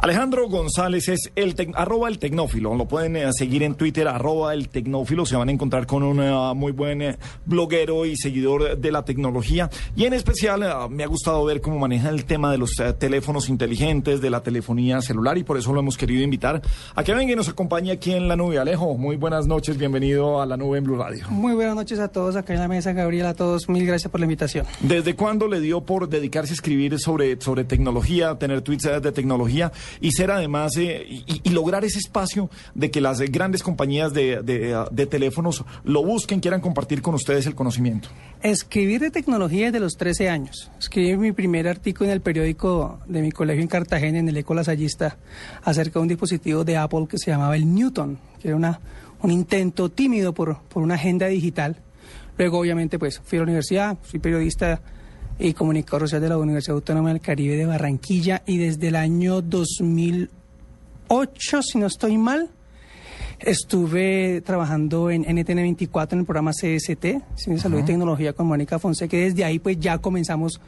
Alejandro González es el arroba el tecnófilo. Lo pueden eh, seguir en Twitter, arroba el tecnófilo. Se van a encontrar con un eh, muy buen eh, bloguero y seguidor de la tecnología. Y en especial me ha gustado ver cómo maneja el tema de los teléfonos inteligentes, de la telefonía celular. Y por eso lo hemos querido invitar a que venga y nos acompañe aquí en la nube. Alejo, muy buenas noches. Bienvenido a la nube en Blue Radio. Muy buenas noches a todos acá en la mesa, Gabriel. A todos, mil gracias por la invitación. ¿Desde cuándo le dio por dedicarse a escribir sobre, sobre tecnología, tener tweets de tecnología? Y ser además eh, y, lograr ese espacio de que las grandes compañías de, de, teléfonos lo busquen, quieran compartir con ustedes el conocimiento. Escribir de tecnología desde los 13 años. Escribí mi primer artículo en el periódico de mi colegio en Cartagena, en el Eco Lasallista, acerca de un dispositivo de Apple que se llamaba el Newton, que era una, un intento tímido por, por una agenda digital. Luego, obviamente, pues fui a la universidad, fui periodista y comunicador social de la Universidad Autónoma del Caribe de Barranquilla y desde el año 2008, si no estoy mal, estuve trabajando en NTN 24 en el programa CST, de Salud y Tecnología con Mónica Fonseca y desde ahí pues ya comenzamos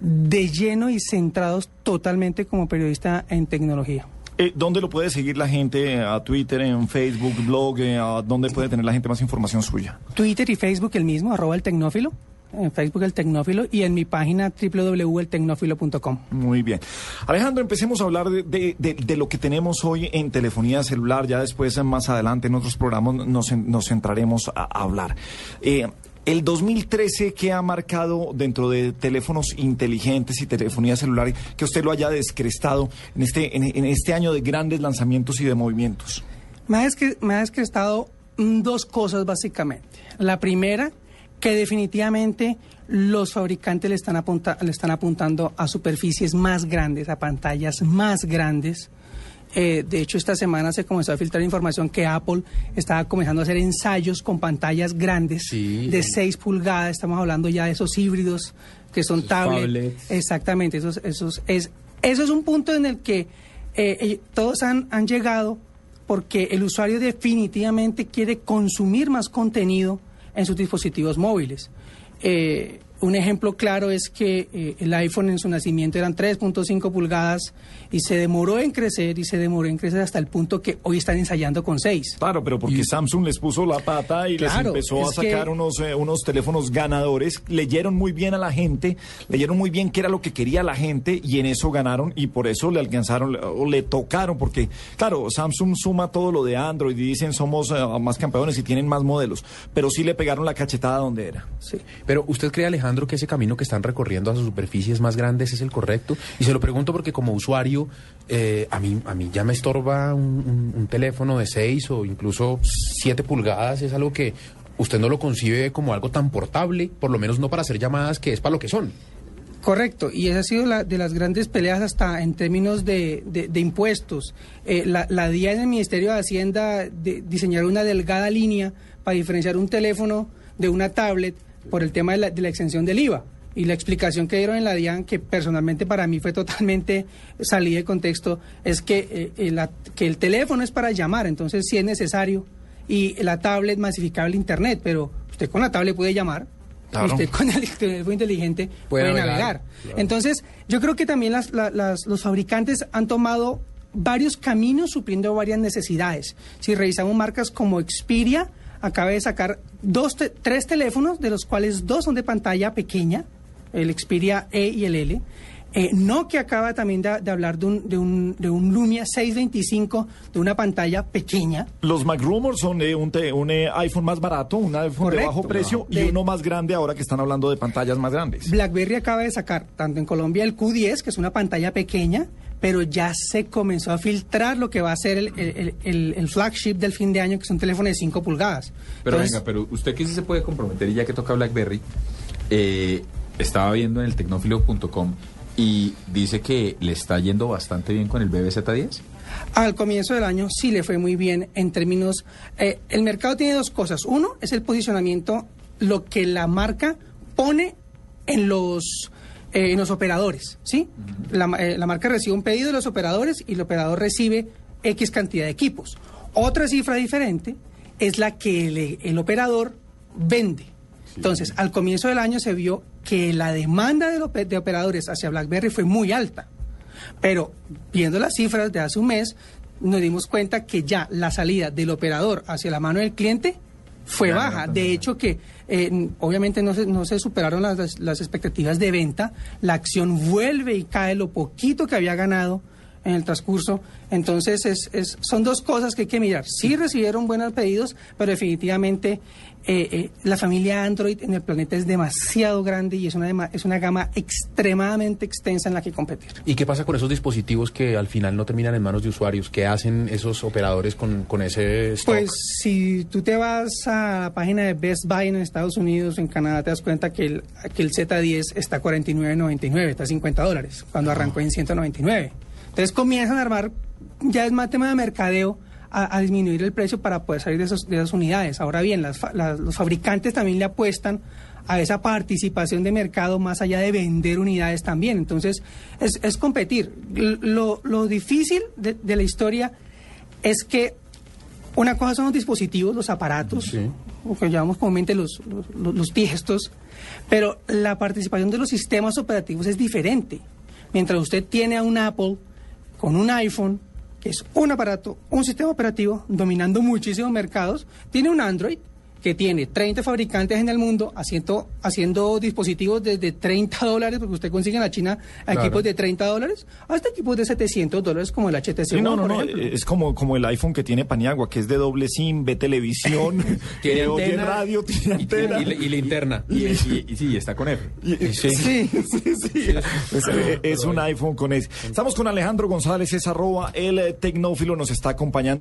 de lleno y centrados totalmente como periodista en tecnología. Eh, ¿Dónde lo puede seguir la gente? ¿A Twitter, en Facebook, blog? Eh, ¿Dónde puede tener la gente más información suya? Twitter y Facebook el mismo, arroba el tecnófilo en Facebook El Tecnófilo y en mi página www.eltecnófilo.com. Muy bien. Alejandro, empecemos a hablar de, de, lo que tenemos hoy en telefonía celular. Ya después, más adelante, en otros programas nos, nos centraremos a, hablar. Eh, el 2013, ¿qué ha marcado dentro de teléfonos inteligentes y telefonía celular que usted lo haya descrestado en este, en, este año de grandes lanzamientos y de movimientos? Me ha, me ha descrestado dos cosas básicamente. La primera, que definitivamente los fabricantes le están, le están apuntando a superficies más grandes, a pantallas más grandes. Eh, de hecho, esta semana se comenzó a filtrar información que Apple estaba comenzando a hacer ensayos con pantallas grandes de 6 pulgadas. Estamos hablando ya de esos híbridos que son tablets. Exactamente, esos, esos, es, eso es un punto en el que eh, eh, todos han, han llegado porque el usuario definitivamente quiere consumir más contenido en sus dispositivos móviles. Eh, un ejemplo claro es que eh, el iPhone en su nacimiento eran 3.5 pulgadas y se demoró en crecer y se demoró en crecer hasta el punto que hoy están ensayando con 6. Claro, pero porque Samsung les puso la pata y les empezó a sacar unos, eh, unos teléfonos ganadores, leyeron muy bien a la gente, leyeron muy bien qué era lo que quería la gente y en eso ganaron y por eso le alcanzaron o le tocaron, porque claro, Samsung suma todo lo de Android y dicen somos eh, más campeones y tienen más modelos, pero sí le pegaron la cachetada donde era. Sí. Pero usted cree, Alejandro, que ese camino que están recorriendo a sus superficies más grandes es el correcto? Y se lo pregunto porque como usuario, eh, a, mí, a mí ya me estorba un, teléfono de 6 o incluso 7 pulgadas, es algo que usted no lo concibe como algo tan portable, por lo menos no para hacer llamadas, que es para lo que son. Correcto, y esa ha sido la, de las grandes peleas hasta en términos de, de, impuestos. Eh, la, la DIA en el Ministerio de Hacienda de, diseñar una delgada línea para diferenciar un teléfono de una tablet por el tema de la, de la exención del IVA. Y la explicación que dieron en la DIAN, que personalmente para mí fue totalmente salida de contexto, es que, eh, eh, que el teléfono es para llamar, entonces sí es necesario, y la tablet masificable Internet, pero usted con la tablet puede llamar, usted con el teléfono inteligente puede, navegar. Entonces, yo creo que también las, los fabricantes han tomado varios caminos supliendo varias necesidades. Si revisamos marcas como Xperia, acaba de sacar dos tres teléfonos, de los cuales dos son de pantalla pequeña, el Xperia E y el L. Eh, Nokia acaba también de, hablar de un, de, un, de un Lumia 625 de una pantalla pequeña. Los MacRumors son de un, un eh, iPhone más barato, un iPhone de bajo precio y uno más grande ahora que están hablando de pantallas más grandes. BlackBerry acaba de sacar, tanto en Colombia, el Q10, que es una pantalla pequeña, pero ya se comenzó a filtrar lo que va a ser el, flagship del fin de año, que es un teléfono de 5 pulgadas. Pero venga, pero usted que sí se puede comprometer y ya que toca BlackBerry, eh, estaba viendo en el tecnófilo.com y dice que le está yendo bastante bien con el BBZ10. Al comienzo del año sí le fue muy bien en términos... Eh, el mercado tiene dos cosas. Uno es el posicionamiento, lo que la marca pone en los eh, en los operadores, ¿sí? Eh, la, marca recibe un pedido de los operadores y el operador recibe X cantidad de equipos. Otra cifra diferente es la que el, operador vende. Entonces, al comienzo del año se vio que la demanda de, de, operadores hacia BlackBerry fue muy alta. Pero viendo las cifras de hace un mes, nos dimos cuenta que ya la salida del operador hacia la mano del cliente fue baja. De hecho que eh, obviamente no se, no se superaron las, las expectativas de venta, la acción vuelve y cae lo poquito que había ganado en el transcurso. Entonces es, es- son dos cosas que hay que mirar. Sí recibieron buenos pedidos, pero definitivamente eh, eh, la familia Android en el planeta es demasiado grande y es una, es una gama extremadamente extensa en la que competir. ¿Y qué pasa con esos dispositivos que al final no terminan en manos de usuarios? ¿Qué hacen esos operadores con, con ese stock? Pues si tú te vas a la página de Best Buy en Estados Unidos, en Canadá, te das cuenta que el, que el Z10 está a 49.99, está a 50 dólares, cuando arrancó en 199. Entonces comienzan a armar, ya es más tema de mercadeo, a, a disminuir el precio para poder salir de, esos- de esas unidades. Ahora bien, las las- los fabricantes también le apuestan a esa participación de mercado más allá de vender unidades también. Entonces, es, es competir. Lo, lo difícil de- de la historia es que una cosa son los dispositivos, los aparatos, Sí. o que llamamos comúnmente los, los, los- los tiestos, pero la participación de los sistemas operativos es diferente. Mientras usted tiene a un Apple con un iPhone, que es un aparato, un sistema operativo, dominando muchísimos mercados, tiene un Android que tiene 30 fabricantes en el mundo haciendo, haciendo dispositivos desde 30 dólares, porque usted consigue en la China Claro. equipos de 30 dólares, hasta equipos de 700 dólares como el HTC Sí, no, One, no, por no, ejemplo. es como, como el iPhone que tiene Paniagua, que es de doble SIM, ve televisión, Tiene antena radio, tiene y, antena. y- y linterna. Y, y- y sí, está con F. Y- Sí. sí, sí, sí. Es, es un iPhone con ese. Estamos con Alejandro González, es arroba el tecnófilo, nos está acompañando.